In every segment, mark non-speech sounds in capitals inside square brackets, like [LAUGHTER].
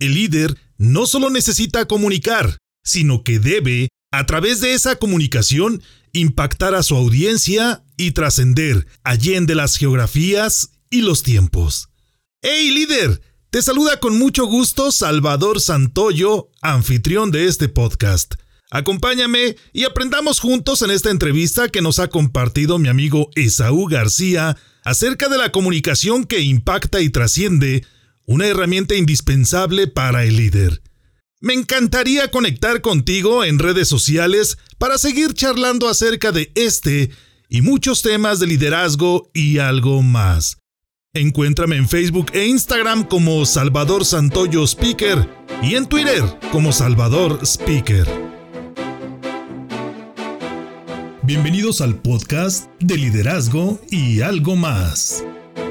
El líder no solo necesita comunicar, sino que debe, a través de esa comunicación, impactar a su audiencia y trascender allende las geografías y los tiempos. ¡Hey líder! Te saluda con mucho gusto Salvador Santoyo, anfitrión de este podcast. Acompáñame y aprendamos juntos en esta entrevista que nos ha compartido mi amigo Esaú García acerca de la comunicación que impacta y trasciende, una herramienta indispensable para el líder. Me encantaría conectar contigo en redes sociales para seguir charlando acerca de este y muchos temas de liderazgo y algo más. Encuéntrame en Facebook e Instagram como Salvador Santoyo Speaker y en Twitter como Salvador Speaker. Bienvenidos al podcast de liderazgo y algo más.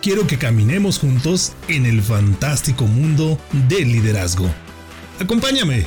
Quiero que caminemos juntos en el fantástico mundo del liderazgo. Acompáñame.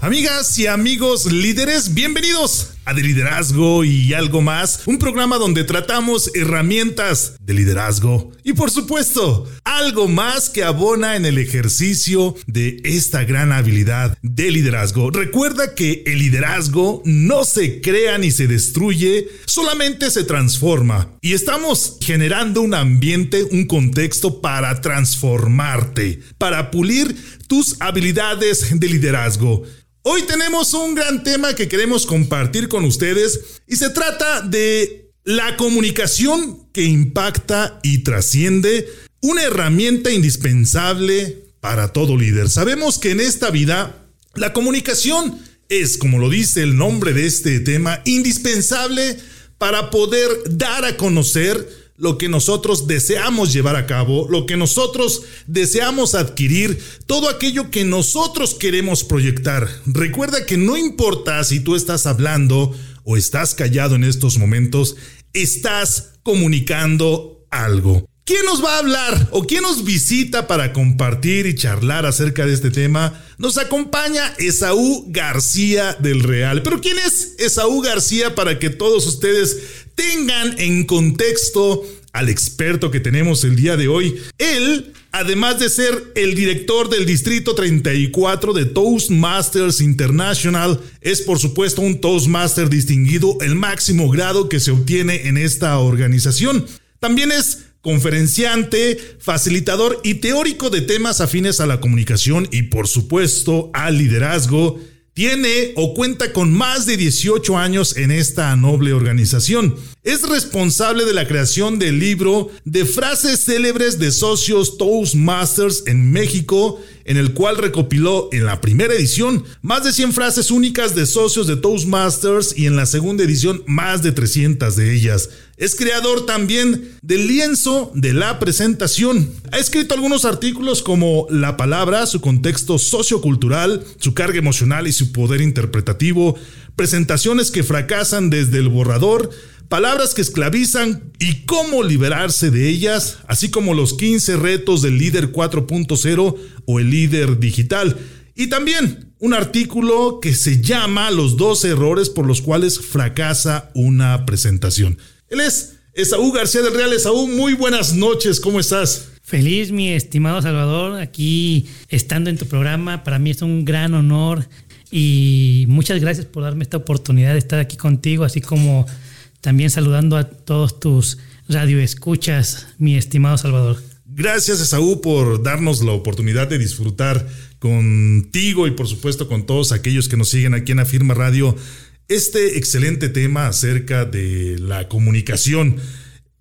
Amigas y amigos líderes, bienvenidos a De Liderazgo y algo más, un programa donde tratamos herramientas de liderazgo y por supuesto, algo más que abona en el ejercicio de esta gran habilidad de liderazgo. Recuerda que el liderazgo no se crea ni se destruye, solamente se transforma y estamos generando un ambiente, un contexto para transformarte, para pulir tus habilidades de liderazgo. Hoy tenemos un gran tema que queremos compartir con ustedes y se trata de la comunicación que impacta y trasciende, una herramienta indispensable para todo líder. Sabemos que en esta vida la comunicación es, como lo dice el nombre de este tema, indispensable para poder dar a conocer lo que nosotros deseamos llevar a cabo, lo que nosotros deseamos adquirir, todo aquello que nosotros queremos proyectar. Recuerda que no importa si tú estás hablando o estás callado en estos momentos, estás comunicando algo. ¿Quién nos va a hablar o quién nos visita para compartir y charlar acerca de este tema? Nos acompaña Esaú García del Real. Pero ¿quién es Esaú García para que todos ustedes tengan en contexto al experto que tenemos el día de hoy? Él, además de ser el director del Distrito 34 de Toastmasters International, es por supuesto un Toastmaster distinguido, el máximo grado que se obtiene en esta organización. También es conferenciante, facilitador y teórico de temas afines a la comunicación y por supuesto al liderazgo. Tiene o cuenta con más de 18 años en esta noble organización. Es responsable de la creación del libro de frases célebres de socios Toastmasters en México, en el cual recopiló en la primera edición más de 100 frases únicas de socios de Toastmasters y en la segunda edición más de 300 de ellas. Es creador también del lienzo de la presentación. Ha escrito algunos artículos como La palabra, su contexto sociocultural, su carga emocional y su poder interpretativo, presentaciones que fracasan desde el borrador, palabras que esclavizan y cómo liberarse de ellas, así como los 15 retos del líder 4.0 o el líder digital. Y también un artículo que se llama Los 12 errores por los cuales fracasa una presentación. Él es Esaú García del Real. Esaú, muy buenas noches, ¿cómo estás? Feliz, mi estimado Salvador, aquí estando en tu programa. Para mí es un gran honor y muchas gracias por darme esta oportunidad de estar aquí contigo, así como también saludando a todos tus radioescuchas, mi estimado Salvador. Gracias, Esaú, por darnos la oportunidad de disfrutar contigo y por supuesto con todos aquellos que nos siguen aquí en Afirma Radio este excelente tema acerca de la comunicación.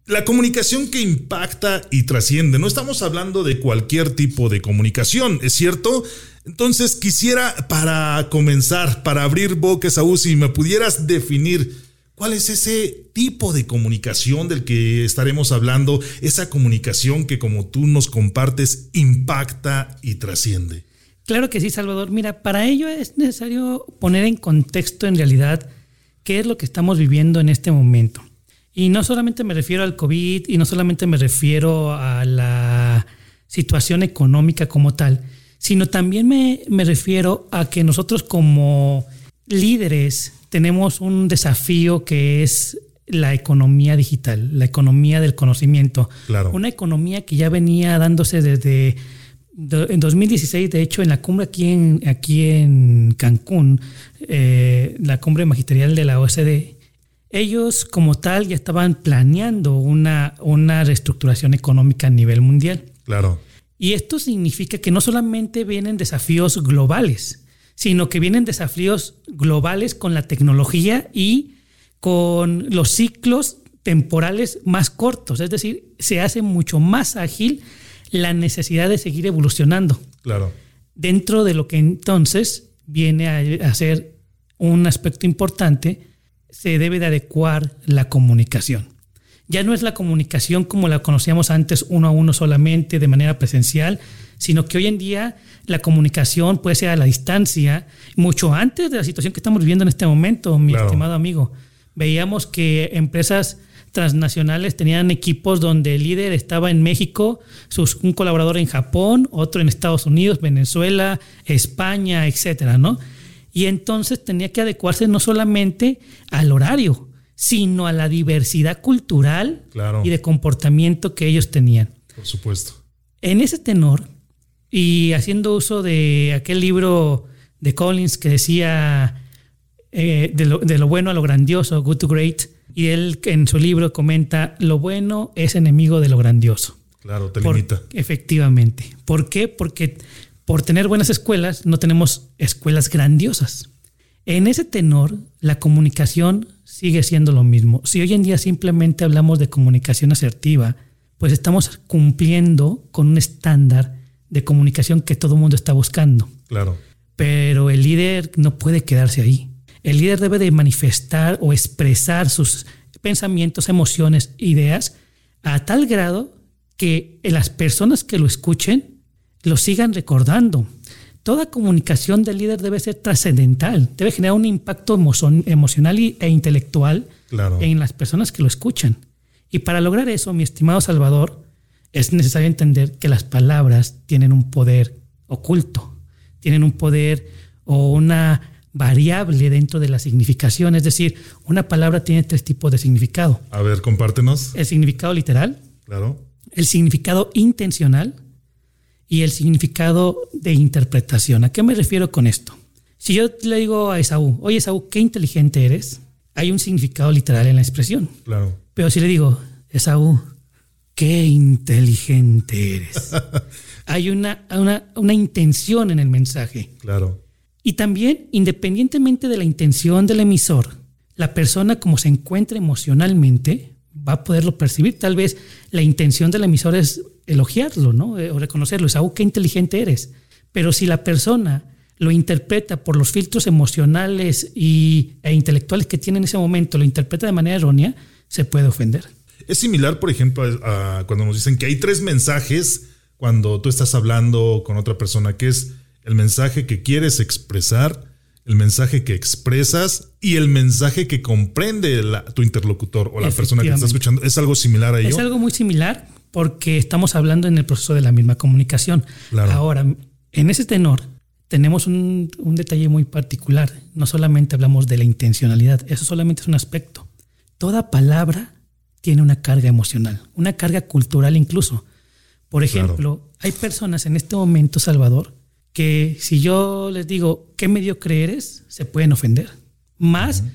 La comunicación que impacta y trasciende. No estamos hablando de cualquier tipo de comunicación, ¿es cierto? Entonces quisiera para comenzar, para abrir boca, Saúl, si me pudieras definir cuál es ese tipo de comunicación del que estaremos hablando, esa comunicación que como tú nos compartes impacta y trasciende. Claro que sí, Salvador. Mira, para ello es necesario poner en contexto en realidad qué es lo que estamos viviendo en este momento. Y no solamente me refiero al COVID y no solamente me refiero a la situación económica como tal, sino también me, me refiero a que nosotros como líderes tenemos un desafío que es la economía digital, la economía del conocimiento. Claro. Una economía que ya venía dándose desde en 2016, de hecho, en la cumbre aquí en, aquí en Cancún, eh, la cumbre magisterial de la OSD, ellos como tal ya estaban planeando una, una reestructuración económica a nivel mundial. Claro. Y esto significa que no solamente vienen desafíos globales, sino que vienen desafíos globales con la tecnología y con los ciclos temporales más cortos. Es decir, se hace mucho más ágil la necesidad de seguir evolucionando. Claro. Dentro de lo que entonces viene a, ser un aspecto importante, se debe de adecuar la comunicación. Ya no es la comunicación como la conocíamos antes uno a uno solamente de manera presencial, sino que hoy en día la comunicación puede ser a la distancia, mucho antes de la situación que estamos viviendo en este momento, mi estimado amigo. Veíamos que empresas transnacionales tenían equipos donde el líder estaba en México, sus, un colaborador en Japón, otro en Estados Unidos, Venezuela, España, etcétera, ¿no? Y entonces tenía que adecuarse no solamente al horario, sino a la diversidad cultural y de comportamiento que ellos tenían. Por supuesto. En ese tenor, y haciendo uso de aquel libro de Collins que decía eh, de, lo, de, lo, bueno a lo grandioso, Good to Great, y él en su libro comenta, lo bueno es enemigo de lo grandioso. Claro, te limita. efectivamente. ¿Por qué? Porque por tener buenas escuelas no tenemos escuelas grandiosas. En ese tenor, la comunicación sigue siendo lo mismo. Si hoy en día simplemente hablamos de comunicación asertiva, pues estamos cumpliendo con un estándar de comunicación que todo el mundo está buscando. Claro. Pero el líder no puede quedarse ahí. El líder debe de manifestar o expresar sus pensamientos, emociones, ideas a tal grado que las personas que lo escuchen lo sigan recordando. Toda comunicación del líder debe ser trascendental, debe generar un impacto emocional e intelectual en las personas que lo escuchan. Y para lograr eso, mi estimado Salvador, es necesario entender que las palabras tienen un poder oculto, tienen un poder o una variable dentro de la significación. Es decir, una palabra tiene tres tipos de significado. A ver, compártenos. El significado literal. Claro. El significado intencional y el significado de interpretación. ¿A qué me refiero con esto? Si yo le digo a Esaú, oye Esaú, qué inteligente eres, hay un significado literal en la expresión. Claro. Pero si le digo, Esaú, qué inteligente eres, [LAUGHS] hay una, una, una intención en el mensaje. Claro. Y también, independientemente de la intención del emisor, la persona como se encuentra emocionalmente va a poderlo percibir. Tal vez la intención del emisor es elogiarlo, ¿no? Eh, o reconocerlo, es algo que inteligente eres. Pero si la persona lo interpreta por los filtros emocionales y, e intelectuales que tiene en ese momento, lo interpreta de manera errónea, se puede ofender. Es similar, por ejemplo, a cuando nos dicen que hay tres mensajes cuando tú estás hablando con otra persona, que es el mensaje que quieres expresar, el mensaje que expresas y el mensaje que comprende tu interlocutor o la persona que está escuchando. ¿Es algo similar a ello? Es algo muy similar porque estamos hablando en el proceso de la misma comunicación. Ahora, en ese tenor, tenemos un, un, detalle muy particular. No solamente hablamos de la intencionalidad, eso solamente es un aspecto. Toda palabra tiene una carga emocional, una carga cultural incluso. Por ejemplo, hay personas en este momento, Salvador, que si yo les digo qué mediocre eres, se pueden ofender. Más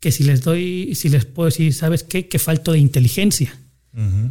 que si les doy, si les puedo decir, ¿sabes qué? Que falto de inteligencia.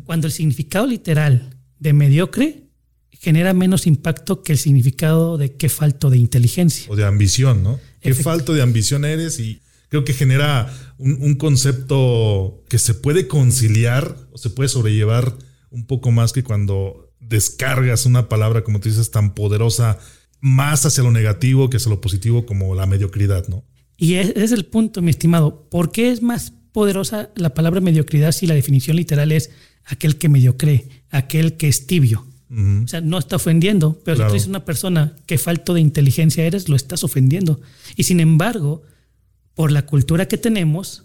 Cuando el significado literal de mediocre genera menos impacto que el significado de qué falto de inteligencia. O de ambición, ¿no? Qué falto de ambición eres y creo que genera un, concepto que se puede conciliar o se puede sobrellevar un poco más que cuando descargas una palabra, como tú dices, tan poderosa, más hacia lo negativo que hacia lo positivo, como la mediocridad, ¿no? Y ese es el punto, mi estimado. ¿Por qué es más poderosa la palabra mediocridad si la definición literal es aquel que mediocre, aquel que es tibio? O sea, no está ofendiendo, pero si tú dices una persona que falto de inteligencia eres, lo estás ofendiendo. Y sin embargo, por la cultura que tenemos,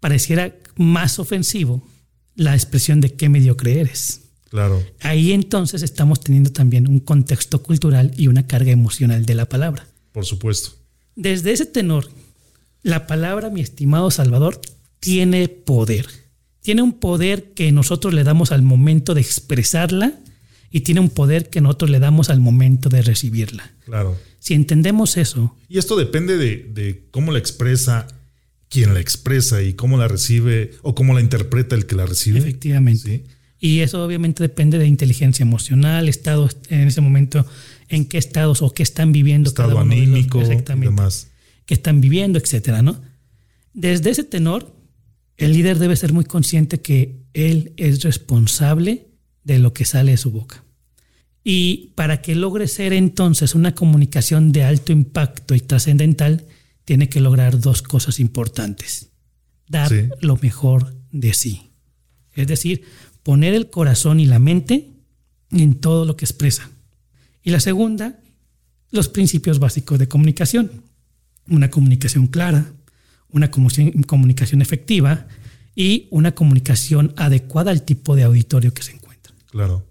pareciera más ofensivo la expresión de qué mediocre eres. Claro. Ahí entonces estamos teniendo también un contexto cultural y una carga emocional de la palabra. Por supuesto. Desde ese tenor, la palabra, mi estimado Salvador, tiene poder. Tiene un poder que nosotros le damos al momento de expresarla y tiene un poder que nosotros le damos al momento de recibirla. Claro. Si entendemos eso. Y esto depende de, cómo la expresa quien la expresa y cómo la recibe o cómo la interpreta el que la recibe. Efectivamente. Y eso obviamente depende de inteligencia emocional, estado en ese momento, en qué estados o qué están viviendo. Estado anímico, exactamente, demás. Qué están viviendo, etcétera, ¿no? Desde ese tenor, el líder debe ser muy consciente que él es responsable de lo que sale de su boca. Y para que logre ser entonces una comunicación de alto impacto y trascendental, tiene que lograr dos cosas importantes. Dar lo mejor de sí. Es decir, poner el corazón y la mente en todo lo que expresa. Y la segunda, los principios básicos de comunicación. Una comunicación clara, una comunicación efectiva y una comunicación adecuada al tipo de auditorio que se encuentra. Claro.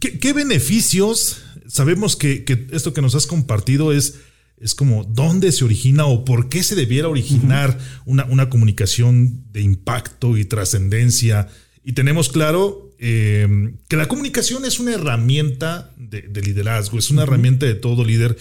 ¿Qué, beneficios? Sabemos que, esto que nos has compartido es, es como dónde se origina o por qué se debiera originar una, comunicación de impacto y trascendencia. Y tenemos claro em, que la comunicación es una herramienta de, liderazgo, es una herramienta de todo líder.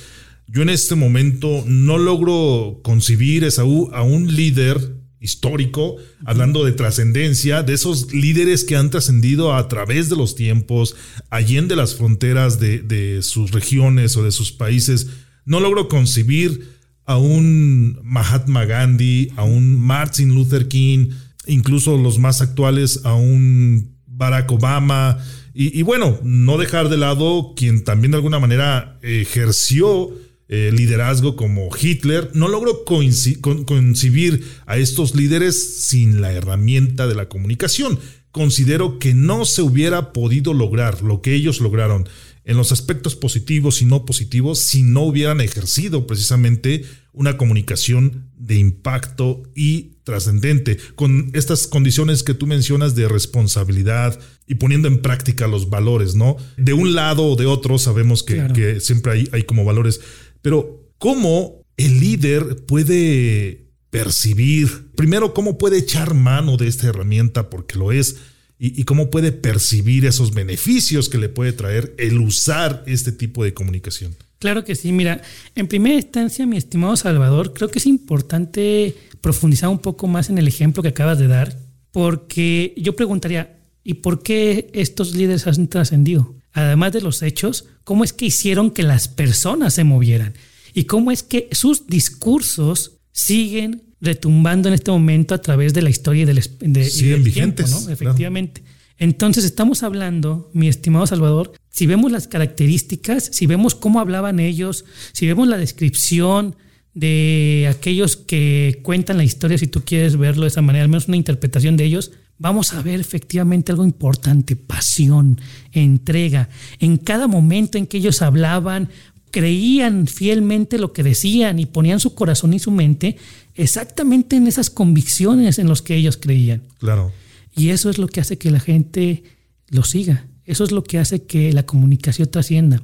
Yo en este momento no logro concebir a un líder histórico, hablando de trascendencia, de esos líderes que han trascendido a través de los tiempos, allende las fronteras de, sus regiones o de sus países. No logro concebir a un Mahatma Gandhi, a un Martin Luther King, incluso los más actuales, a un Barack Obama. y bueno, no dejar de lado quien también de alguna manera ejerció eh, liderazgo como Hitler, no logro concebir a estos líderes sin la herramienta de la comunicación. Considero que no se hubiera podido lograr lo que ellos lograron en los aspectos positivos y no positivos si no hubieran ejercido precisamente una comunicación de impacto y trascendente, con estas condiciones que tú mencionas de responsabilidad y poniendo en práctica los valores, ¿no? De un lado o de otro sabemos que, siempre hay, hay como valores pero, ¿cómo el líder puede percibir, primero, cómo puede echar mano de esta herramienta, porque lo es, y, cómo puede percibir esos beneficios que le puede traer el usar este tipo de comunicación? Claro que sí, mira, en primera instancia, mi estimado Salvador, creo que es importante profundizar un poco más en el ejemplo que acabas de dar, porque yo preguntaría, ¿y por qué estos líderes han trascendido? Además de los hechos, cómo es que hicieron que las personas se movieran y cómo es que sus discursos siguen retumbando en este momento a través de la historia y del, vigentes, ¿no? Efectivamente. Entonces estamos hablando, mi estimado Salvador, si vemos las características, si vemos cómo hablaban ellos, si vemos la descripción de aquellos que cuentan la historia, si tú quieres verlo de esa manera, al menos una interpretación de ellos, vamos a ver efectivamente algo importante, pasión, entrega. En cada momento en que ellos hablaban, creían fielmente lo que decían y ponían su corazón y su mente exactamente en esas convicciones en las que ellos creían. Claro. Y eso es lo que hace que la gente lo siga. Eso es lo que hace que la comunicación trascienda.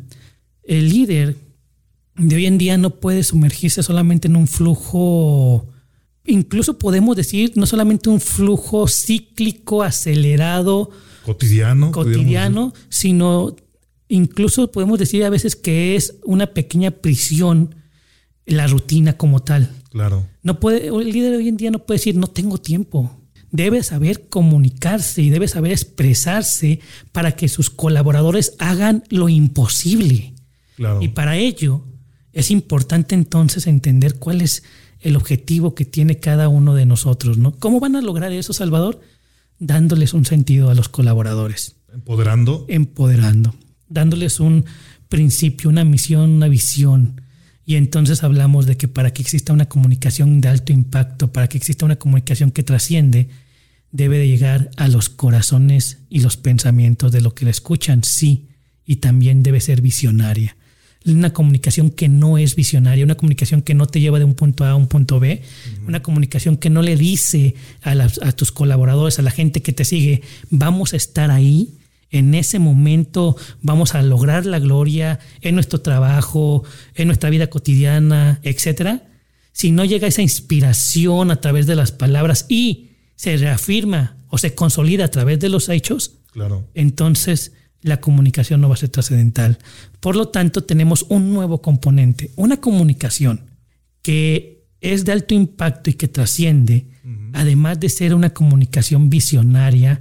El líder de hoy en día no puede sumergirse solamente en un flujo incluso podemos decir no solamente un flujo cíclico, acelerado, cotidiano, cotidiano, sino incluso podemos decir a veces que es una pequeña prisión la rutina como tal. Claro. No puede, el líder hoy en día no puede decir no tengo tiempo. Debe saber comunicarse y debe saber expresarse para que sus colaboradores hagan lo imposible. Claro. Y para ello es importante entonces entender cuál es el objetivo que tiene cada uno de nosotros, ¿no? ¿Cómo van a lograr eso, Salvador? Dándoles un sentido a los colaboradores. Empoderando. Empoderando. Dándoles un principio, una misión, una visión. Y entonces hablamos de que para que exista una comunicación de alto impacto, para que exista una comunicación que trasciende, debe de llegar a los corazones y los pensamientos de lo que le escuchan, sí, y también debe ser visionaria. Una comunicación que no es visionaria, una comunicación que no te lleva de un punto A a un punto B, una comunicación que no le dice a, a tus colaboradores, a la gente que te sigue, vamos a estar ahí, en ese momento vamos a lograr la gloria en nuestro trabajo, en nuestra vida cotidiana, etcétera. Si no llega esa inspiración a través de las palabras y se reafirma o se consolida a través de los hechos, claro. entonces la comunicación no va a ser trascendental. Por lo tanto, tenemos un nuevo componente, una comunicación que es de alto impacto y que trasciende, además de ser una comunicación visionaria,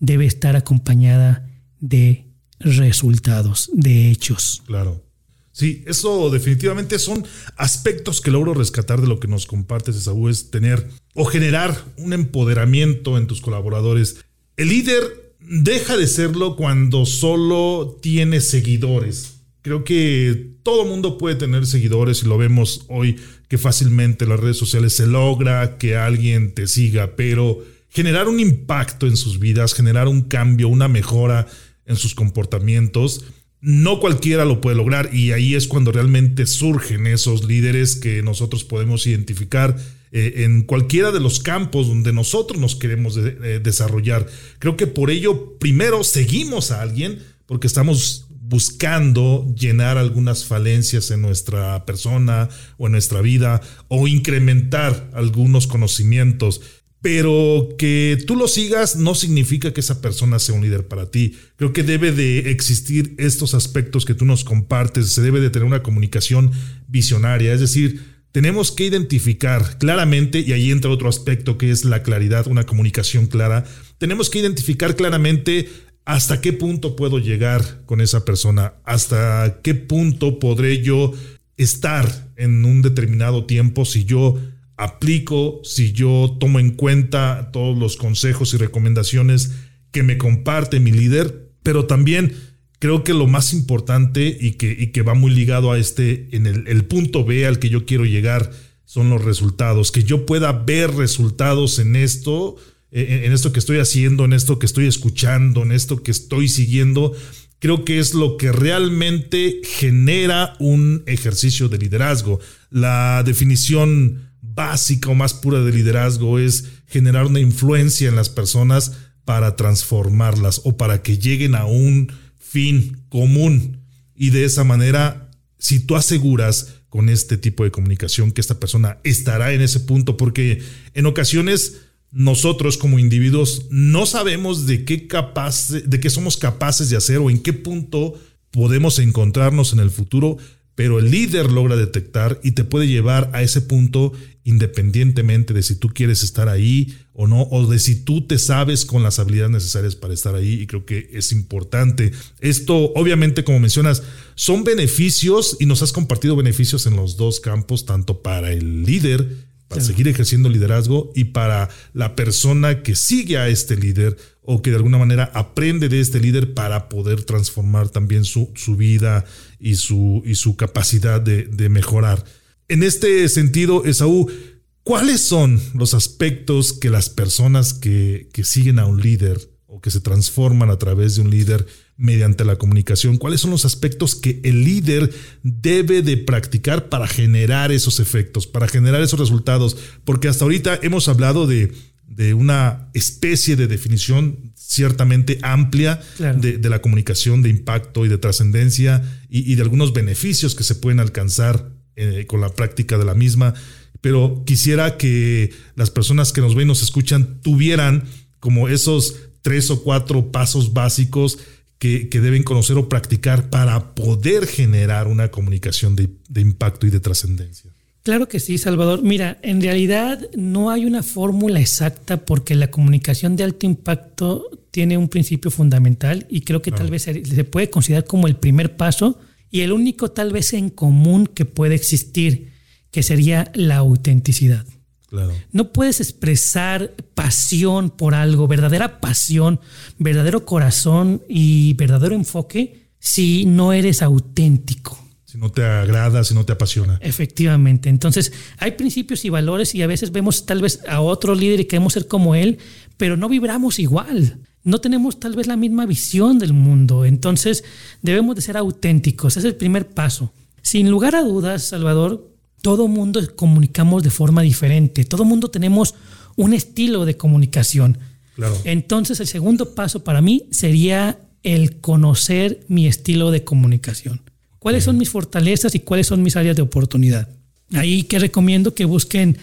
debe estar acompañada de resultados, de hechos. Claro. Sí, eso definitivamente son aspectos que logro rescatar de lo que nos compartes, Esaú, es tener o generar un empoderamiento en tus colaboradores. El líder deja de serlo cuando solo tiene seguidores. Creo que todo mundo puede tener seguidores y lo vemos hoy que fácilmente en las redes sociales se logra que alguien te siga, pero generar un impacto en sus vidas, generar un cambio, una mejora en sus comportamientos, no cualquiera lo puede lograr y ahí es cuando realmente surgen esos líderes que nosotros podemos identificar eh, en cualquiera de los campos donde nosotros nos queremos desarrollar. Creo que por ello primero seguimos a alguien porque estamos buscando llenar algunas falencias en nuestra persona o en nuestra vida o incrementar algunos conocimientos pero que tú lo sigas no significa que esa persona sea un líder para ti. Creo que debe de existir estos aspectos que tú nos compartes, se debe de tener una comunicación visionaria, es decir, tenemos que identificar claramente, y ahí entra otro aspecto que es la claridad, una comunicación clara, tenemos que identificar claramente hasta qué punto puedo llegar con esa persona, hasta qué punto podré yo estar en un determinado tiempo si yo aplico, si yo tomo en cuenta todos los consejos y recomendaciones que me comparte mi líder, pero también creo que lo más importante y que, y que va muy ligado a este, en el, el punto B al que yo quiero llegar, son los resultados, que yo pueda ver resultados en esto, eh, en esto que estoy haciendo, en esto que estoy escuchando, en esto que estoy siguiendo, creo que es lo que realmente genera un ejercicio de liderazgo. La definición básica o más pura de liderazgo es generar una influencia en las personas para transformarlas o para que lleguen a un fin común. Y de esa manera, si tú aseguras con este tipo de comunicación que esta persona estará en ese punto, porque en ocasiones nosotros como individuos no sabemos de qué capaz, de qué somos capaces de hacer o en qué punto podemos encontrarnos en el futuro, pero el líder logra detectar y te puede llevar a ese punto independientemente de si tú quieres estar ahí o no, o de si tú te sabes con las habilidades necesarias para estar ahí, y creo que es importante. Esto, obviamente, como mencionas, son beneficios y nos has compartido beneficios en los dos campos, tanto para el líder, para seguir ejerciendo liderazgo, y para la persona que sigue a este líder o que de alguna manera aprende de este líder para poder transformar también su, su vida y su, y su capacidad de, de mejorar. En este sentido, Esaú, ¿cuáles son los aspectos que las personas que, que siguen a un líder o que se transforman a través de un líder mediante la comunicación, cuáles son los aspectos que el líder debe de practicar para generar esos efectos, para generar esos resultados, porque hasta ahorita hemos hablado de, de una especie de definición ciertamente amplia de, de, la comunicación de impacto y de trascendencia y, y, de algunos beneficios que se pueden alcanzar eh, con la práctica de la misma, pero quisiera que las personas que nos ven y nos escuchan tuvieran como esos tres o cuatro pasos básicos que, que deben conocer o practicar para poder generar una comunicación de, de impacto y de trascendencia. Claro que sí, Salvador. Mira, en realidad no hay una fórmula exacta porque la comunicación de alto impacto tiene un principio fundamental y creo que claro. tal vez se, se puede considerar como el primer paso y el único tal vez en común que puede existir, que sería la autenticidad. Claro. No puedes expresar pasión por algo, verdadera pasión, verdadero corazón y verdadero enfoque si no eres auténtico. Si no te agrada, si no te apasiona. Efectivamente. Entonces, hay principios y valores y a veces vemos tal vez a otro líder y queremos ser como él, pero no vibramos igual. No tenemos tal vez la misma visión del mundo. Entonces, debemos de ser auténticos. Ese es el primer paso. Sin lugar a dudas, Salvador, todo mundo comunicamos de forma diferente. Todo mundo tenemos un estilo de comunicación. Claro. Entonces, el segundo paso para mí sería el conocer mi estilo de comunicación. ¿Cuáles son mis fortalezas y cuáles son mis áreas de oportunidad? Ahí que recomiendo que busquen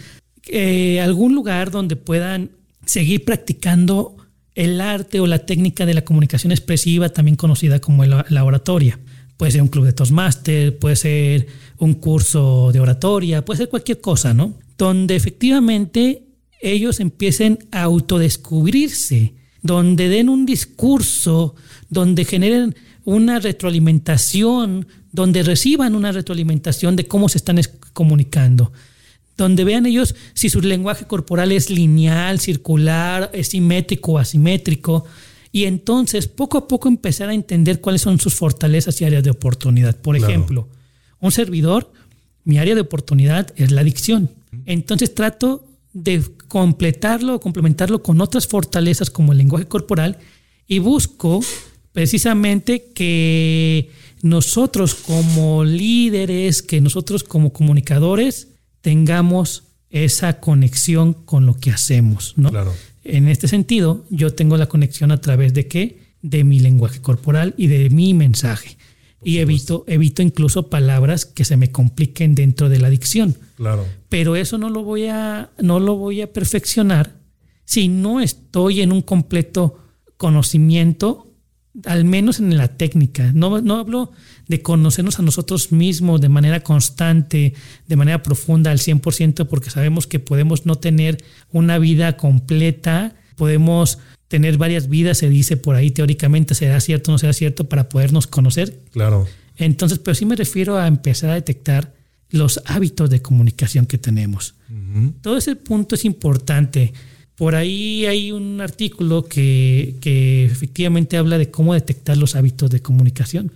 eh, algún lugar donde puedan seguir practicando el arte o la técnica de la comunicación expresiva, también conocida como la oratoria. Puede ser un club de Toastmaster, puede ser un curso de oratoria, puede ser cualquier cosa, ¿no? Donde efectivamente ellos empiecen a autodescubrirse, donde den un discurso, donde generen una retroalimentación, donde reciban una retroalimentación de cómo se están comunicando, donde vean ellos si su lenguaje corporal es lineal, circular, es simétrico o asimétrico, y entonces poco a poco empezar a entender cuáles son sus fortalezas y áreas de oportunidad. Por ejemplo, un servidor, mi área de oportunidad es la adicción. Entonces trato de completarlo o complementarlo con otras fortalezas como el lenguaje corporal y busco precisamente que nosotros como líderes, que nosotros como comunicadores tengamos esa conexión con lo que hacemos, ¿no? Claro. En este sentido, yo tengo la conexión a través de qué? De mi lenguaje corporal y de mi mensaje. y evito, evito incluso palabras que se me compliquen dentro de la dicción. Claro. Pero eso no lo voy a, no lo voy a perfeccionar si no estoy en un completo conocimiento, al menos en la técnica. No, no hablo de conocernos a nosotros mismos de manera constante, de manera profunda al 100%, porque sabemos que podemos no tener una vida completa, podemos tener varias vidas, se dice por ahí teóricamente, será cierto o no será cierto, para podernos conocer. Claro. Entonces, pero sí me refiero a empezar a detectar los hábitos de comunicación que tenemos. Todo ese punto es importante. Por ahí hay un artículo que, que efectivamente habla de cómo detectar los hábitos de comunicación.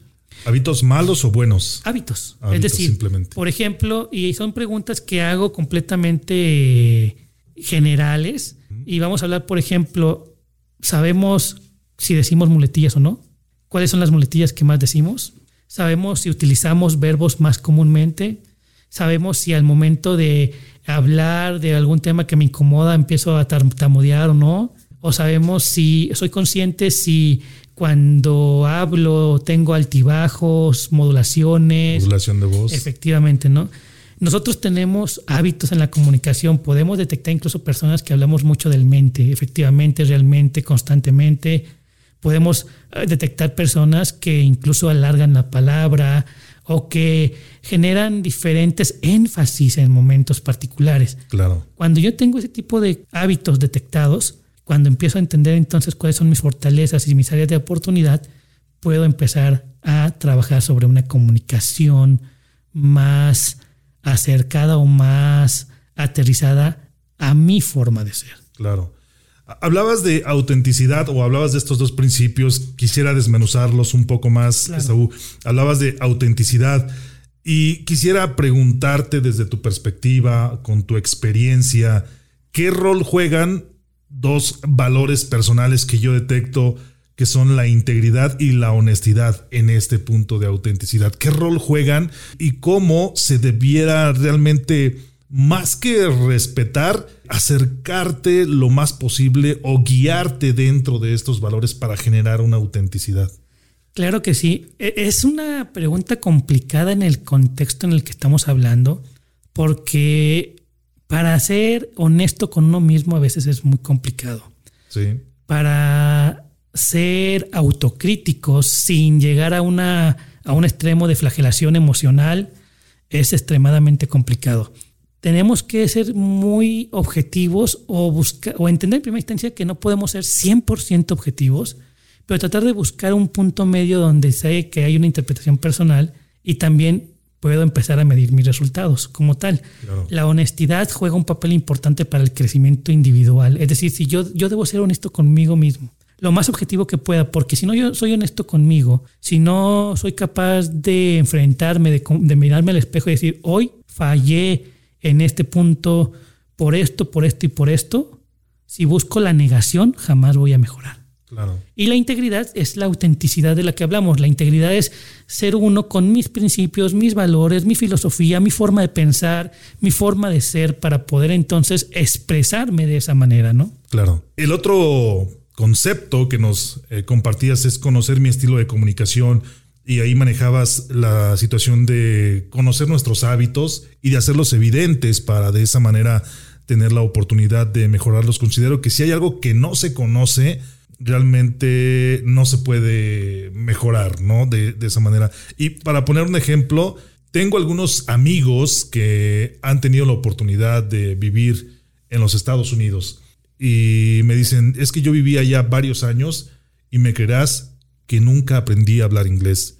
¿Hábitos malos o buenos? Hábitos. Hábitos, es decir, simplemente. por ejemplo, y son preguntas que hago completamente generales. Y vamos a hablar, por ejemplo, ¿sabemos si decimos muletillas o no? ¿Cuáles son las muletillas que más decimos? ¿Sabemos si utilizamos verbos más comúnmente? ¿Sabemos si al momento de hablar de algún tema que me incomoda empiezo a tartamudear o no? ¿O sabemos si soy consciente si cuando hablo tengo altibajos, modulaciones. Modulación de voz. Efectivamente, ¿no? Nosotros tenemos hábitos en la comunicación, podemos detectar incluso personas que hablamos mucho del mente, efectivamente, realmente, constantemente. Podemos eh, detectar personas que incluso alargan la palabra o que generan diferentes énfasis en momentos particulares. Claro. Cuando yo tengo ese tipo de hábitos detectados, cuando empiezo a entender entonces cuáles son mis fortalezas y mis áreas de oportunidad, puedo empezar a trabajar sobre una comunicación más acercada o más aterrizada a mi forma de ser. Claro. Hablabas de autenticidad o hablabas de estos dos principios. Quisiera desmenuzarlos un poco más, Claro. Esaú. Hablabas de autenticidad y quisiera preguntarte desde tu perspectiva, con tu experiencia, ¿qué rol juegan dos valores personales que yo detecto que son la integridad y la honestidad en este punto de autenticidad? ¿Qué rol juegan y cómo se debiera realmente más que respetar, acercarte lo más posible o guiarte dentro de estos valores para generar una autenticidad? Claro que sí. E- Es una pregunta complicada en el contexto en el que estamos hablando, porque para ser honesto con uno mismo a veces es muy complicado. Sí, Para ser autocríticos sin llegar a, una, a un extremo de flagelación emocional es extremadamente complicado. Tenemos que ser muy objetivos o, buscar, o entender en primera instancia que no podemos ser 100% objetivos, pero tratar de buscar un punto medio donde sé que hay una interpretación personal y también puedo empezar a medir mis resultados como tal. La honestidad juega un papel importante para el crecimiento individual. Es decir, si yo, yo debo ser honesto conmigo mismo, lo más objetivo que pueda, porque si no yo soy honesto conmigo, si no soy capaz de enfrentarme, de, de mirarme al espejo y decir, hoy fallé en este punto por esto, por esto y por esto, si busco la negación, jamás voy a mejorar. Y la integridad es la autenticidad de la que hablamos. La integridad es ser uno con mis principios, mis valores, mi filosofía, mi forma de pensar, mi forma de ser para poder entonces expresarme de esa manera, ¿no? Claro. El otro concepto que nos eh, compartías es conocer mi estilo de comunicación y ahí manejabas la situación de conocer nuestros hábitos y de hacerlos evidentes para de esa manera tener la oportunidad de mejorarlos. Considero que si hay algo que no se conoce, realmente no se puede mejorar, ¿no? De, esa manera. Y para poner un ejemplo, tengo algunos amigos que han tenido la oportunidad de vivir en los Estados Unidos y me dicen, es que yo viví allá varios años y me creerás que nunca aprendí a hablar inglés.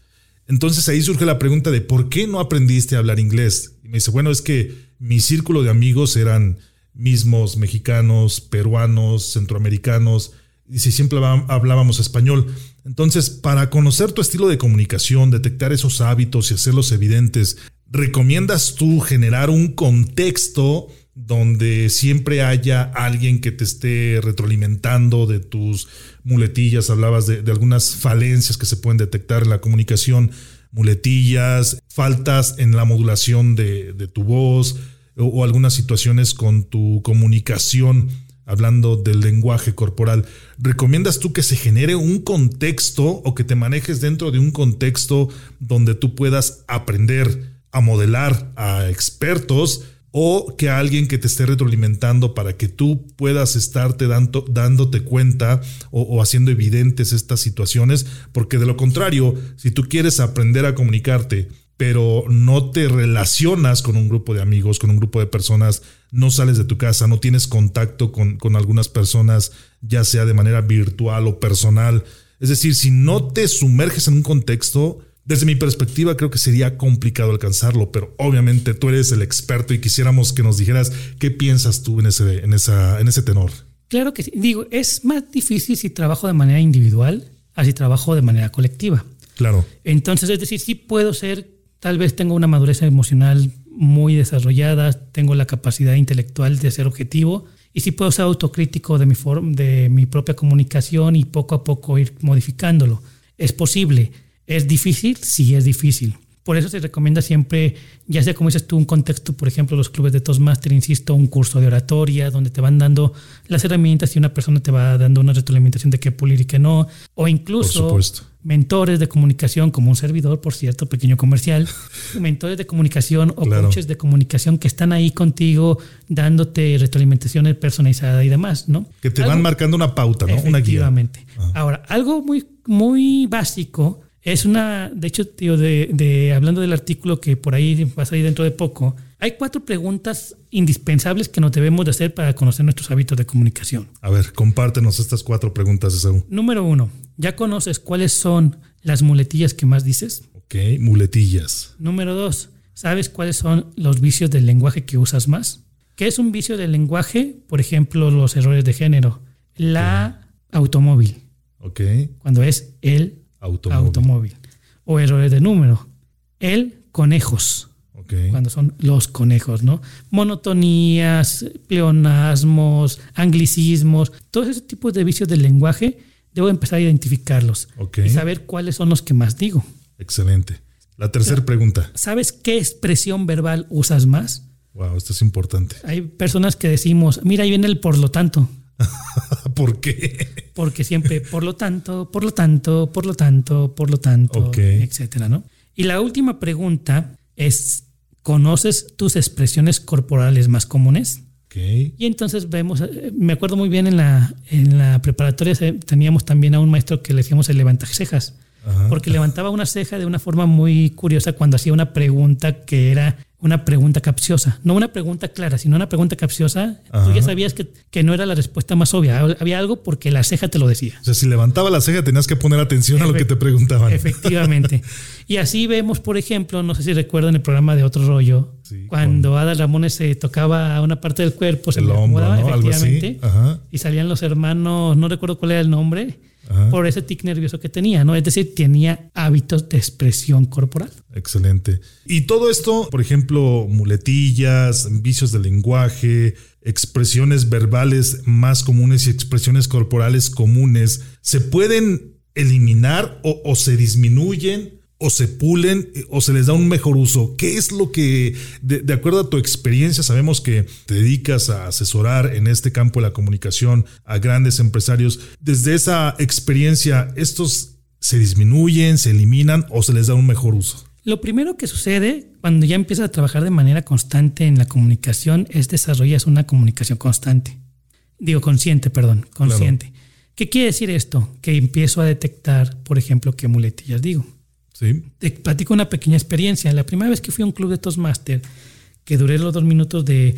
Entonces ahí surge la pregunta de por qué no aprendiste a hablar inglés. Y me dice, bueno, es que mi círculo de amigos eran mismos mexicanos, peruanos, centroamericanos, y si siempre hablábamos español. Entonces, para conocer tu estilo de comunicación, detectar esos hábitos y hacerlos evidentes, ¿recomiendas tú generar un contexto donde siempre haya alguien que te esté retroalimentando de tus muletillas? Hablabas de, algunas falencias que se pueden detectar en la comunicación, muletillas, faltas en la modulación de, tu voz o algunas situaciones con tu comunicación hablando del lenguaje corporal, ¿recomiendas tú que se genere un contexto o que te manejes dentro de un contexto donde tú puedas aprender a modelar a expertos o que alguien que te esté retroalimentando para que tú puedas estarte dando, dándote cuenta o, o, haciendo evidentes estas situaciones, porque de lo contrario, si tú quieres aprender a comunicarte pero no te relacionas con un grupo de amigos, con un grupo de personas, no sales de tu casa, no tienes contacto con, algunas personas, ya sea de manera virtual o personal. Es decir, si no te sumerges en un contexto, desde mi perspectiva creo que sería complicado alcanzarlo, pero obviamente tú eres el experto y quisiéramos que nos dijeras qué piensas tú en ese, en esa, en ese tenor. Claro que sí. Digo, es más difícil si trabajo de manera individual así trabajo de manera colectiva. Claro. Entonces, es decir, sí puedo ser Tal vez tengo una madurez emocional muy desarrollada, tengo la capacidad intelectual de ser objetivo y sí puedo ser autocrítico de mi, de mi propia comunicación y poco a poco ir modificándolo. Es posible. ¿Es difícil? Sí, es difícil. Por eso se recomienda siempre, ya sea como dices tú, un contexto, por ejemplo, los clubes de Toastmaster, insisto, un curso de oratoria, donde te van dando las herramientas y una persona te va dando una retroalimentación de qué pulir y qué no. O incluso mentores de comunicación, como un servidor, por cierto, pequeño comercial, [LAUGHS] mentores de comunicación o coaches de comunicación que están ahí contigo dándote retroalimentación personalizada y demás, ¿no? Que te van marcando una pauta, ¿no? Una guía. Efectivamente. Ahora, algo muy, muy básico es una, de hecho, tío, de, hablando del artículo que por ahí va a salir dentro de poco, hay cuatro preguntas indispensables que nos debemos de hacer para conocer nuestros hábitos de comunicación. A ver, compártenos estas cuatro preguntas, Esaú. Número uno, ¿ya conoces cuáles son las muletillas que más dices? Ok, muletillas. Número dos, ¿sabes cuáles son los vicios del lenguaje que usas más? ¿Qué es un vicio del lenguaje? Por ejemplo, los errores de género. La automóvil. Ok. Cuando es el automóvil. O errores de número. El conejos. Cuando son los conejos, ¿no? Monotonías, pleonasmos, anglicismos, todos esos tipos de vicios del lenguaje, debo empezar a identificarlos y saber cuáles son los que más digo. Excelente. La tercera pregunta. ¿Sabes qué expresión verbal usas más? Wow, esto es importante. Hay personas que decimos, mira, ahí viene el por lo tanto. [LAUGHS] ¿Por qué? Porque siempre, por lo tanto, por lo tanto, por lo tanto, por lo tanto, etcétera, ¿no? Y la última pregunta es: ¿conoces tus expresiones corporales más comunes? Y entonces vemos, eh, me acuerdo muy bien en la, en la preparatoria teníamos también a un maestro que le decíamos el levantacejas, porque levantaba una ceja de una forma muy curiosa cuando hacía una pregunta que era una pregunta capciosa. No una pregunta clara, sino una pregunta capciosa. Tú ya sabías que, que, no era la respuesta más obvia. Había algo porque la ceja te lo decía. O sea, si levantaba la ceja tenías que poner atención a lo que te preguntaban. Efectivamente. [LAUGHS] y así vemos, por ejemplo, no sé si recuerdan el programa de Otro Rollo, cuando Ada Ramones se tocaba a una parte del cuerpo, se el hombro, efectivamente, y salían los hermanos, no recuerdo cuál era el nombre, por ese tic nervioso que tenía, ¿no? Es decir, tenía hábitos de expresión corporal. Excelente. Y todo esto, por ejemplo, muletillas, vicios de lenguaje, expresiones verbales más comunes y expresiones corporales comunes, ¿se pueden eliminar o, o se disminuyen o se pulen eh, o se les da un mejor uso? ¿Qué es lo que, de, acuerdo a tu experiencia, sabemos que te dedicas a asesorar en este campo de la comunicación a grandes empresarios? Desde esa experiencia, ¿estos se disminuyen, se eliminan o se les da un mejor uso? Lo primero que sucede cuando ya empiezas a trabajar de manera constante en la comunicación es desarrollas una comunicación constante. Digo, consciente, perdón, consciente. ¿Qué quiere decir esto? Que empiezo a detectar, por ejemplo, qué muletillas digo. Te platico una pequeña experiencia. La primera vez que fui a un club de Toastmaster, que duré los dos minutos de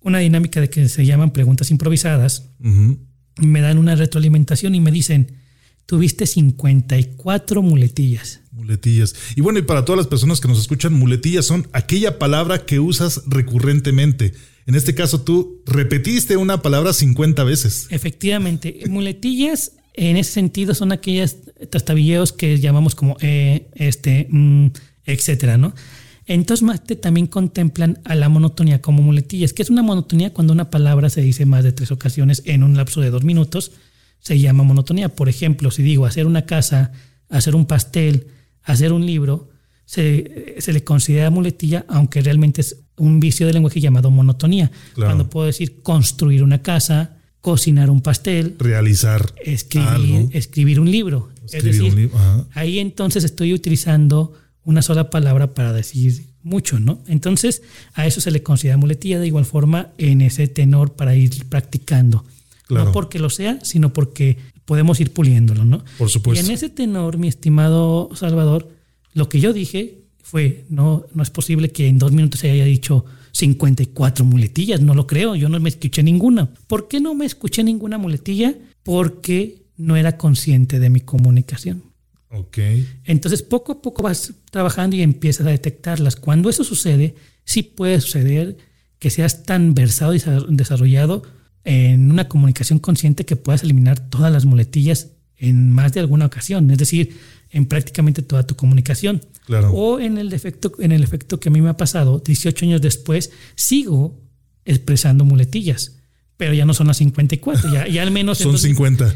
una dinámica de que se llaman preguntas improvisadas, me dan una retroalimentación y me dicen, tuviste 54 muletillas. Muletillas. Y bueno, y para todas las personas que nos escuchan, muletillas son aquella palabra que usas recurrentemente. En este caso, tú repetiste una palabra 50 veces. Efectivamente, muletillas en ese sentido son aquellas trastabilleos que llamamos como eh, este, mm, etcétera, ¿no? Entonces también contemplan a la monotonía como muletillas, que es una monotonía cuando una palabra se dice más de tres ocasiones en un lapso de dos minutos, se llama monotonía. Por ejemplo, si digo hacer una casa, hacer un pastel, hacer un libro, se, se le considera muletilla, aunque realmente es un vicio del lenguaje llamado monotonía. Cuando puedo decir construir una casa, cocinar un pastel, realizar escribir, escribir un libro. es decir, ahí entonces estoy utilizando una sola palabra para decir mucho, ¿no? Entonces a eso se le considera muletilla de igual forma en ese tenor para ir practicando. No porque lo sea, sino porque podemos ir puliéndolo, ¿no? Por supuesto. Y en ese tenor, mi estimado Salvador, lo que yo dije fue, no, no es posible que en dos minutos se haya dicho 54 muletillas, no lo creo, yo no me escuché ninguna. ¿Por qué no me escuché ninguna muletilla? Porque no era consciente de mi comunicación. Ok. Entonces poco a poco vas trabajando y empiezas a detectarlas. Cuando eso sucede, sí puede suceder que seas tan versado y desarrollado en una comunicación consciente que puedas eliminar todas las muletillas en más de alguna ocasión. Es decir, en prácticamente toda tu comunicación. O en el, defecto, en el efecto que a mí me ha pasado, 18 años después, sigo expresando muletillas, pero ya no son las 54, ya, ya al menos... [LAUGHS] son 50.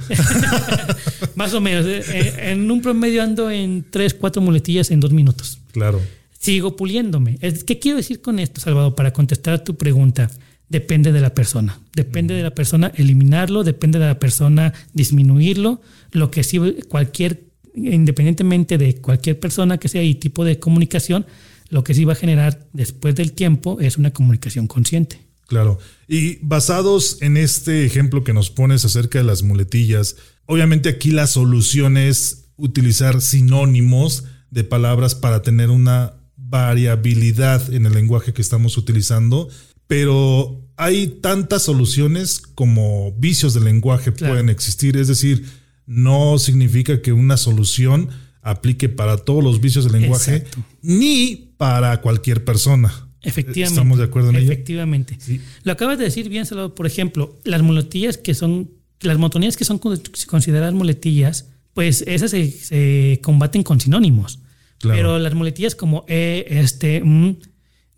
[LAUGHS] más o menos. Eh, eh, en un promedio ando en 3, 4 muletillas en dos minutos. Claro. Sigo puliéndome. ¿Qué quiero decir con esto, Salvador? Para contestar a tu pregunta, depende de la persona. Depende de la persona eliminarlo, depende de la persona disminuirlo. Lo que sí, cualquier independientemente de cualquier persona que sea y tipo de comunicación, lo que sí va a generar después del tiempo es una comunicación consciente. Claro. Y basados en este ejemplo que nos pones acerca de las muletillas, obviamente aquí la solución es utilizar sinónimos de palabras para tener una variabilidad en el lenguaje que estamos utilizando, pero hay tantas soluciones como vicios del lenguaje pueden existir, es decir, no significa que una solución aplique para todos los vicios del lenguaje ni para cualquier persona. Efectivamente. ¿Estamos de acuerdo en ello? Efectivamente. Lo acabas de decir bien, Salvador. Por ejemplo, las muletillas que son, las motonías que son consideradas muletillas, pues esas se, combaten con sinónimos. Pero las muletillas como e, este, mm,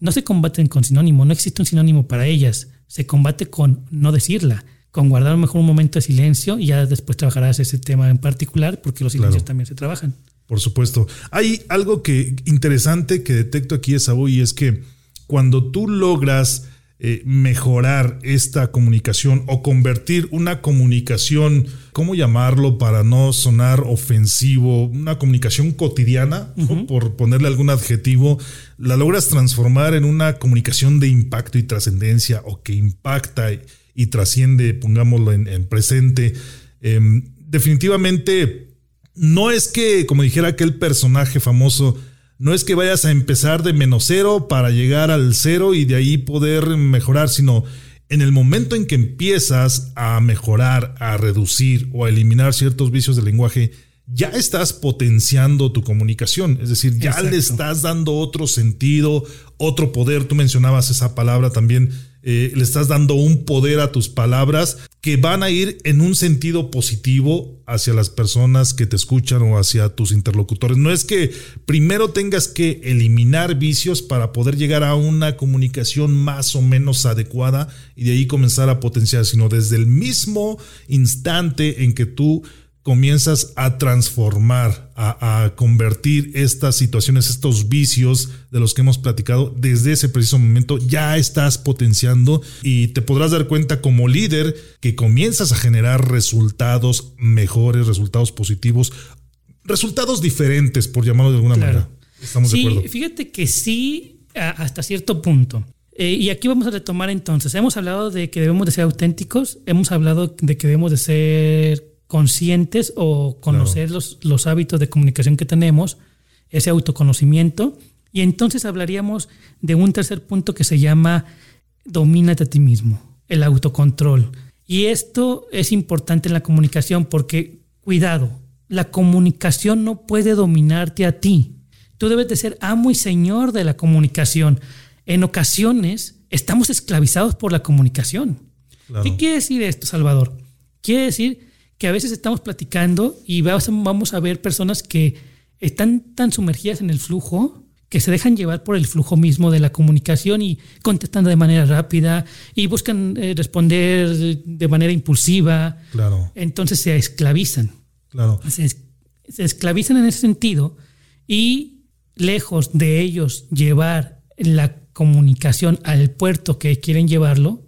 no se combaten con sinónimo, no existe un sinónimo para ellas. Se combate con no decirla con guardar mejor un momento de silencio y ya después trabajarás ese tema en particular porque los silencios también se trabajan. Por supuesto. Hay algo que interesante que detecto aquí, Esaú, y es que cuando tú logras eh, mejorar esta comunicación o convertir una comunicación, ¿cómo llamarlo para no sonar ofensivo? Una comunicación cotidiana, por ponerle algún adjetivo, la logras transformar en una comunicación de impacto y trascendencia o que impacta y trasciende, pongámoslo en, presente. Em, definitivamente, no es que, como dijera aquel personaje famoso, no es que vayas a empezar de menos cero para llegar al cero y de ahí poder mejorar, sino en el momento en que empiezas a mejorar, a reducir o a eliminar ciertos vicios del lenguaje, ya estás potenciando tu comunicación, es decir, ya le estás dando otro sentido, otro poder. Tú mencionabas esa palabra también, eh, le estás dando un poder a tus palabras que van a ir en un sentido positivo hacia las personas que te escuchan o hacia tus interlocutores. No es que primero tengas que eliminar vicios para poder llegar a una comunicación más o menos adecuada y de ahí comenzar a potenciar, sino desde el mismo instante en que tú comienzas a transformar, a, convertir estas situaciones, estos vicios de los que hemos platicado, desde ese preciso momento ya estás potenciando y te podrás dar cuenta como líder que comienzas a generar resultados mejores, resultados positivos, resultados diferentes, por llamarlo de alguna manera. Estamos de acuerdo. Fíjate que sí, hasta cierto punto. Eh, y aquí vamos a retomar entonces. Hemos hablado de que debemos de ser auténticos, hemos hablado de que debemos de ser conscientes o conocer los, los hábitos de comunicación que tenemos, ese autoconocimiento. Y entonces hablaríamos de un tercer punto que se llama domínate a ti mismo, el autocontrol. Y esto es importante en la comunicación porque, cuidado, la comunicación no puede dominarte a ti. Tú debes de ser amo y señor de la comunicación. En ocasiones estamos esclavizados por la comunicación. ¿Qué quiere decir esto, Salvador? Quiere decir que a veces estamos platicando y vamos a ver personas que están tan sumergidas en el flujo que se dejan llevar por el flujo mismo de la comunicación y contestando de manera rápida y buscan eh, responder de manera impulsiva. Claro. Entonces se esclavizan. Claro. Se, se esclavizan en ese sentido y lejos de ellos llevar la comunicación al puerto que quieren llevarlo,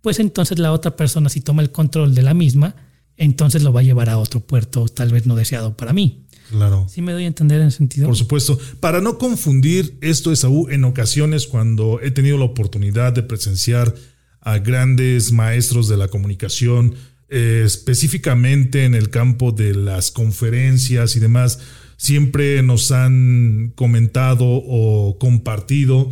pues entonces la otra persona si toma el control de la misma, entonces lo va a llevar a otro puerto tal vez no deseado para mí. Claro. Sí me doy a entender en ese sentido. Por supuesto. Para no confundir esto, Esaú, en ocasiones cuando he tenido la oportunidad de presenciar a grandes maestros de la comunicación, eh, específicamente en el campo de las conferencias y demás, siempre nos han comentado o compartido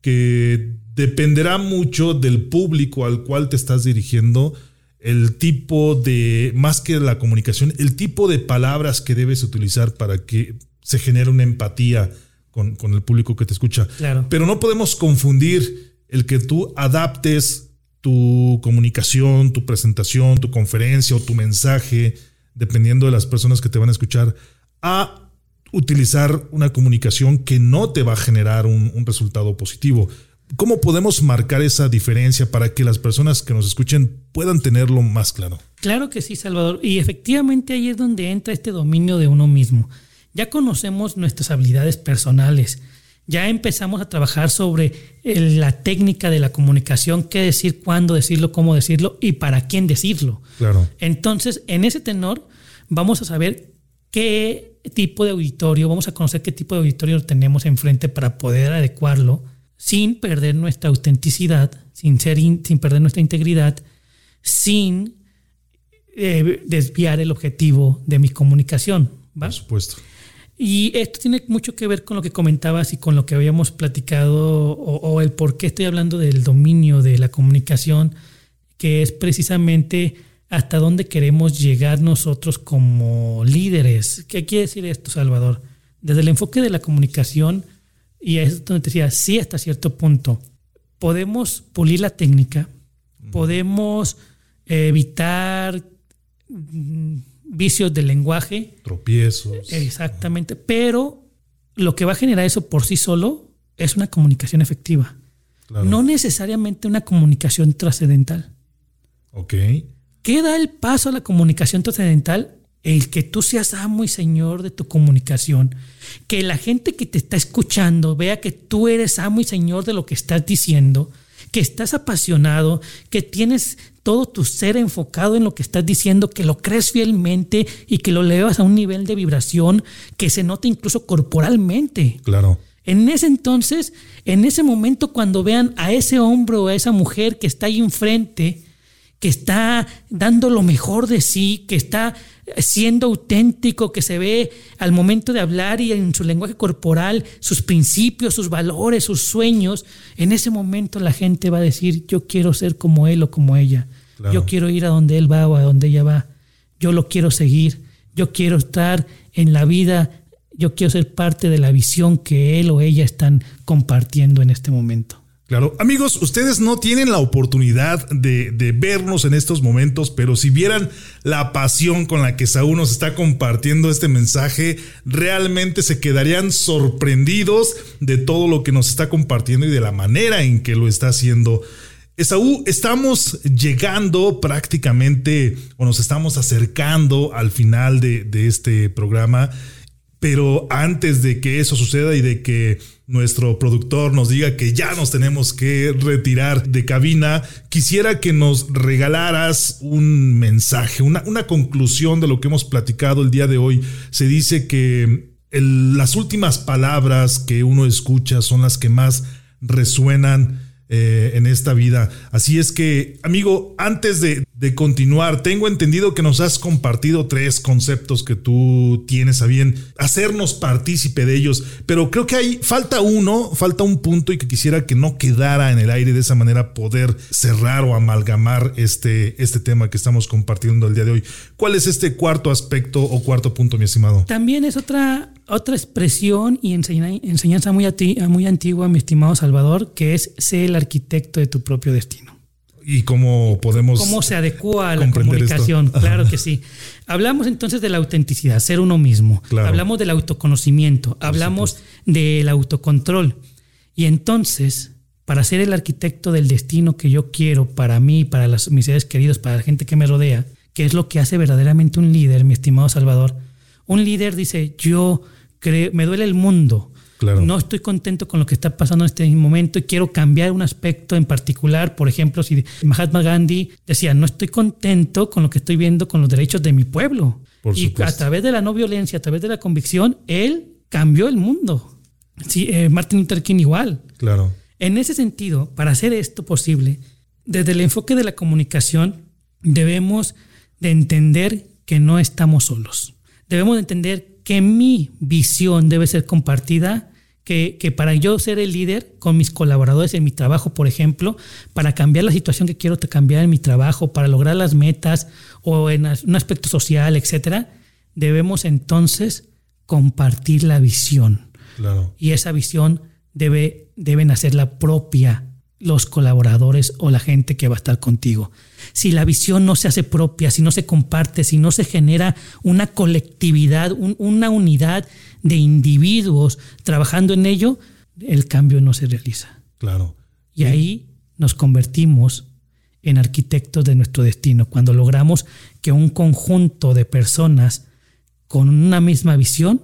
que dependerá mucho del público al cual te estás dirigiendo el tipo de, más que la comunicación, el tipo de palabras que debes utilizar para que se genere una empatía con, el público que te escucha. Claro. Pero no podemos confundir el que tú adaptes tu comunicación, tu presentación, tu conferencia o tu mensaje, dependiendo de las personas que te van a escuchar, a utilizar una comunicación que no te va a generar un resultado positivo. ¿Cómo podemos marcar esa diferencia para que las personas que nos escuchen puedan tenerlo más claro? Claro que sí, Salvador. Y efectivamente ahí es donde entra este dominio de uno mismo. Ya conocemos nuestras habilidades personales. Ya empezamos a trabajar sobre la técnica de la comunicación, qué decir, cuándo decirlo, cómo decirlo y para quién decirlo. Claro. Entonces, en ese tenor, vamos a saber qué tipo de auditorio, vamos a conocer qué tipo de auditorio tenemos enfrente para poder adecuarlo sin perder nuestra autenticidad, sin, ser sin perder nuestra integridad, sin eh, desviar el objetivo de mi comunicación. Por supuesto. Y esto tiene mucho que ver con lo que comentabas y con lo que habíamos platicado o, el por qué estoy hablando del dominio de la comunicación, que es precisamente hasta dónde queremos llegar nosotros como líderes. ¿Qué quiere decir esto, Salvador? Desde el enfoque de la comunicación, y es donde te decía, sí, hasta cierto punto. Podemos pulir la técnica, podemos evitar mm, vicios del lenguaje. Tropiezos. Exactamente, pero lo que va a generar eso por sí solo es una comunicación efectiva. No necesariamente una comunicación trascendental. Ok. ¿Qué da el paso a la comunicación trascendental? El que tú seas amo y señor de tu comunicación, que la gente que te está escuchando vea que tú eres amo y señor de lo que estás diciendo, que estás apasionado, que tienes todo tu ser enfocado en lo que estás diciendo, que lo crees fielmente y que lo llevas a un nivel de vibración que se note incluso corporalmente. Claro. En ese entonces, en ese momento, cuando vean a ese hombre o a esa mujer que está ahí enfrente, que está dando lo mejor de sí, que está siendo auténtico, que se ve al momento de hablar y en su lenguaje corporal, sus principios, sus valores, sus sueños, en ese momento la gente va a decir, yo quiero ser como él o como ella, yo quiero ir a donde él va o a donde ella va, yo lo quiero seguir, yo quiero estar en la vida, yo quiero ser parte de la visión que él o ella están compartiendo en este momento. Claro, amigos, ustedes no tienen la oportunidad de, vernos en estos momentos, pero si vieran la pasión con la que Saúl nos está compartiendo este mensaje, realmente se quedarían sorprendidos de todo lo que nos está compartiendo y de la manera en que lo está haciendo. Esaú, estamos llegando prácticamente o nos estamos acercando al final de, de este programa, pero antes de que eso suceda y de que nuestro productor nos diga que ya nos tenemos que retirar de cabina, quisiera que nos regalaras un mensaje, una, una conclusión de lo que hemos platicado el día de hoy. Se dice que las últimas palabras que uno escucha son las que más resuenan eh, en esta vida. Así es que, amigo, antes de, de, continuar, tengo entendido que nos has compartido tres conceptos que tú tienes a bien hacernos partícipe de ellos, pero creo que hay falta uno, falta un punto y que quisiera que no quedara en el aire de esa manera poder cerrar o amalgamar este, este tema que estamos compartiendo el día de hoy. ¿Cuál es este cuarto aspecto o cuarto punto, mi estimado? También es otra otra expresión y enseñanza muy, muy antigua, mi estimado Salvador, que es ser el arquitecto de tu propio destino. ¿Y cómo podemos... ¿Cómo se adecua a la comunicación? Claro que sí. Hablamos entonces de la autenticidad, ser uno mismo. Hablamos del autoconocimiento, hablamos del autocontrol. Y entonces, para ser el arquitecto del destino que yo quiero para mí, para los, mis seres queridos, para la gente que me rodea, que es lo que hace verdaderamente un líder, mi estimado Salvador, un líder dice, yo creo, me duele el mundo. No estoy contento con lo que está pasando en este momento y quiero cambiar un aspecto en particular. Por ejemplo, si Mahatma Gandhi decía, no estoy contento con lo que estoy viendo con los derechos de mi pueblo. y a través de la no violencia, a través de la convicción, él cambió el mundo. Sí, eh, Martin Luther King igual. Claro. En ese sentido, para hacer esto posible, desde el enfoque de la comunicación, debemos de entender que no estamos solos debemos entender que mi visión debe ser compartida, que, para yo ser el líder con mis colaboradores en mi trabajo, por ejemplo, para cambiar la situación que quiero cambiar en mi trabajo, para lograr las metas o en un aspecto social, etcétera, debemos entonces compartir la visión. Y esa visión debe, deben hacerla propia los colaboradores o la gente que va a estar contigo. Si la visión no se hace propia, si no se comparte, si no se genera una colectividad, una unidad de individuos trabajando en ello, el cambio no se realiza. Claro. Y ahí nos convertimos en arquitectos de nuestro destino, cuando logramos que un conjunto de personas con una misma visión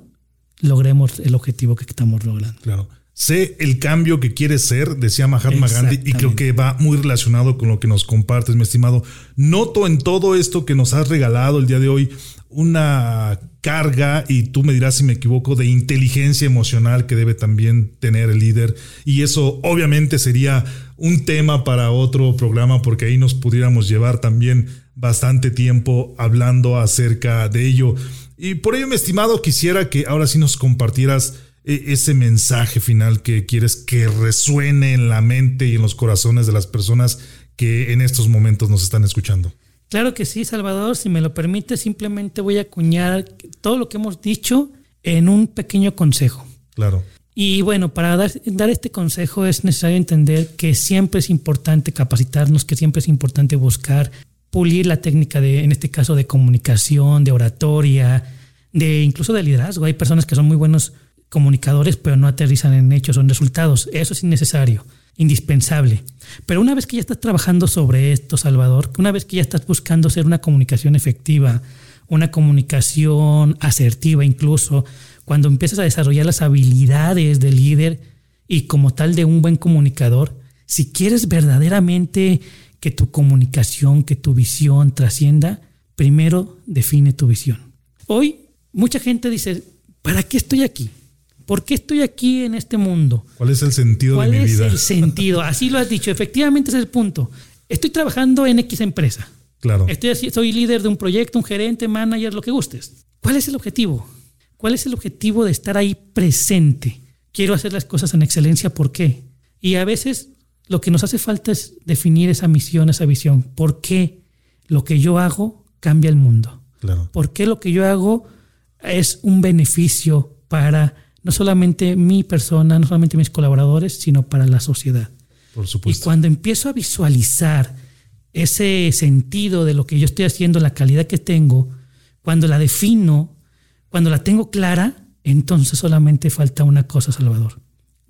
logremos el objetivo que estamos logrando. Claro. Sé el cambio que quieres ser, decía Mahatma Gandhi, y creo que va muy relacionado con lo que nos compartes, mi estimado. Noto en todo esto que nos has regalado el día de hoy una carga, y tú me dirás si me equivoco, de inteligencia emocional que debe también tener el líder. Y eso obviamente sería un tema para otro programa, porque ahí nos pudiéramos llevar también bastante tiempo hablando acerca de ello. Y por ello, mi estimado, quisiera que ahora sí nos compartieras ese mensaje final que quieres que resuene en la mente y en los corazones de las personas que en estos momentos nos están escuchando. Claro que sí, Salvador. Si me lo permite, simplemente voy a acuñar todo lo que hemos dicho en un pequeño consejo. Claro. Y bueno, para dar, dar, este consejo es necesario entender que siempre es importante capacitarnos, que siempre es importante buscar pulir la técnica de, en este caso, de comunicación, de oratoria, de incluso de liderazgo. Hay personas que son muy buenos comunicadores, pero no aterrizan en hechos o en resultados. Eso es innecesario, indispensable. Pero una vez que ya estás trabajando sobre esto, Salvador, una vez que ya estás buscando ser una comunicación efectiva, una comunicación asertiva incluso, cuando empiezas a desarrollar las habilidades de líder y como tal de un buen comunicador, si quieres verdaderamente que tu comunicación, que tu visión trascienda, primero define tu visión. Hoy mucha gente dice, ¿para qué estoy aquí? ¿Por qué estoy aquí en este mundo? ¿Cuál es el sentido de mi vida? ¿Cuál es el sentido? Así lo has dicho, efectivamente es el punto. Estoy trabajando en X empresa. Claro. Estoy soy líder de un proyecto, un gerente, manager, lo que gustes. ¿Cuál es el objetivo? ¿Cuál es el objetivo de estar ahí presente? Quiero hacer las cosas en excelencia, ¿por qué? Y a veces lo que nos hace falta es definir esa misión, esa visión. ¿Por qué lo que yo hago cambia el mundo? Claro. ¿Por qué lo que yo hago es un beneficio para no solamente mi persona, no solamente mis colaboradores, sino para la sociedad? Por Y supuesto. cuando empiezo a visualizar ese sentido de lo que yo estoy haciendo, la calidad que tengo, cuando la defino, cuando la tengo clara, entonces solamente falta una cosa, Salvador,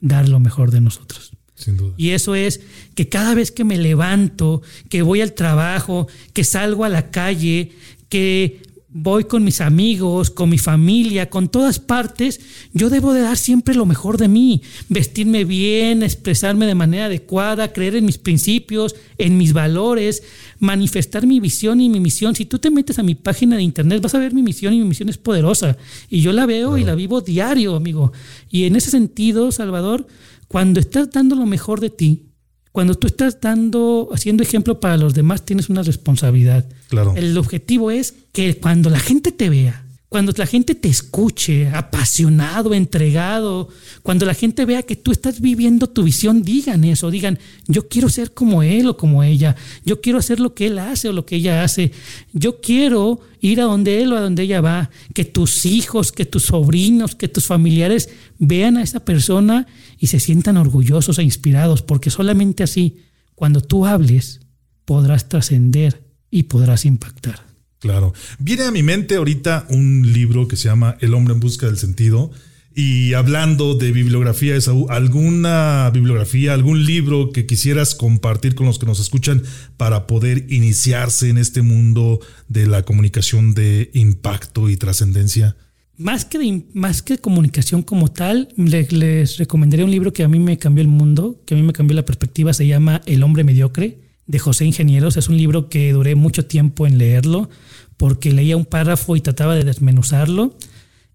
dar lo mejor de nosotros. Sin duda. Y eso es que cada vez que me levanto, que voy al trabajo, que salgo a la calle, que voy con mis amigos, con mi familia, con todas partes, yo debo de dar siempre lo mejor de mí, vestirme bien, expresarme de manera adecuada, creer en mis principios, en mis valores, manifestar mi visión y mi misión. Si tú te metes a mi página de internet, vas a ver mi misión y mi misión es poderosa. Y yo la veo y la vivo diario, amigo. Y en ese sentido, Salvador, cuando estás dando lo mejor de ti, cuando tú estás dando, haciendo ejemplo para los demás, tienes una responsabilidad. Claro. El objetivo es que cuando la gente te vea, cuando la gente te escuche, apasionado, entregado, cuando la gente vea que tú estás viviendo tu visión, digan eso, digan, yo quiero ser como él o como ella, yo quiero hacer lo que él hace o lo que ella hace, yo quiero ir a donde él o a donde ella va, que tus hijos, que tus sobrinos, que tus familiares vean a esa persona y se sientan orgullosos e inspirados, porque solamente así, cuando tú hables, podrás trascender y podrás impactar. Claro. Viene a mi mente ahorita un libro que se llama El hombre en busca del sentido. Y hablando de bibliografía, ¿alguna bibliografía, algún libro que quisieras compartir con los que nos escuchan para poder iniciarse en este mundo de la comunicación de impacto y trascendencia? Más que, de, más que comunicación como tal, les, les recomendaría un libro que a mí me cambió el mundo, que a mí me cambió la perspectiva, se llama El hombre mediocre, de José Ingenieros. Es un libro que duré mucho tiempo en leerlo, porque leía un párrafo y trataba de desmenuzarlo.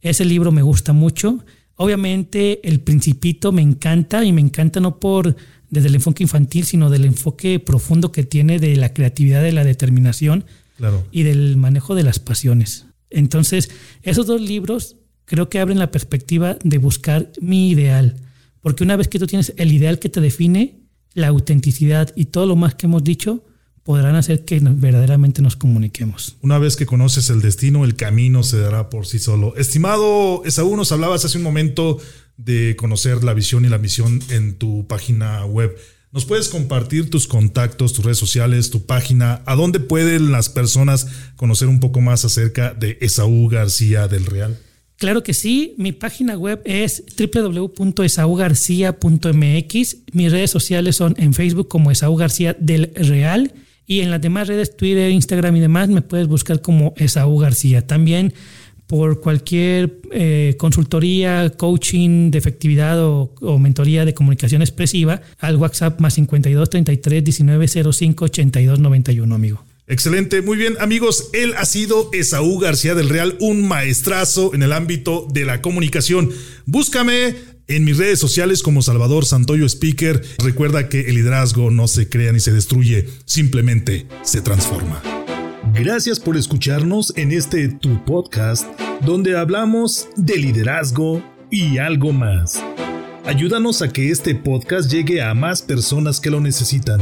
Ese libro me gusta mucho. Obviamente El Principito me encanta y me encanta no por desde el enfoque infantil, sino del enfoque profundo que tiene de la creatividad, de la determinación Claro. y del manejo de las pasiones. Entonces, esos dos libros creo que abren la perspectiva de buscar mi ideal, porque una vez que tú tienes el ideal que te define, la autenticidad y todo lo más que hemos dicho podrán hacer que verdaderamente nos comuniquemos. Una vez que conoces el destino, el camino se dará por sí solo. Estimado Esaú, nos hablabas hace un momento de conocer la visión y la misión en tu página web. ¿Nos puedes compartir tus contactos, tus redes sociales, tu página? ¿A dónde pueden las personas conocer un poco más acerca de Esaú García del Real? Claro que sí, mi página web es www.esaugarcia.mx. Mis redes sociales son en Facebook como Esaú García del Real y en las demás redes, Twitter, Instagram y demás, me puedes buscar como Esaú García. También por cualquier eh, consultoría, coaching de efectividad o, o mentoría de comunicación expresiva al WhatsApp más 52 33 19 05 82 91, amigo. Excelente, muy bien amigos, él ha sido Esaú García del Real, un maestrazo en el ámbito de la comunicación. Búscame en mis redes sociales como Salvador Santoyo Speaker. Recuerda que el liderazgo no se crea ni se destruye, simplemente se transforma. Gracias por escucharnos en este tu podcast donde hablamos de liderazgo y algo más. Ayúdanos a que este podcast llegue a más personas que lo necesitan.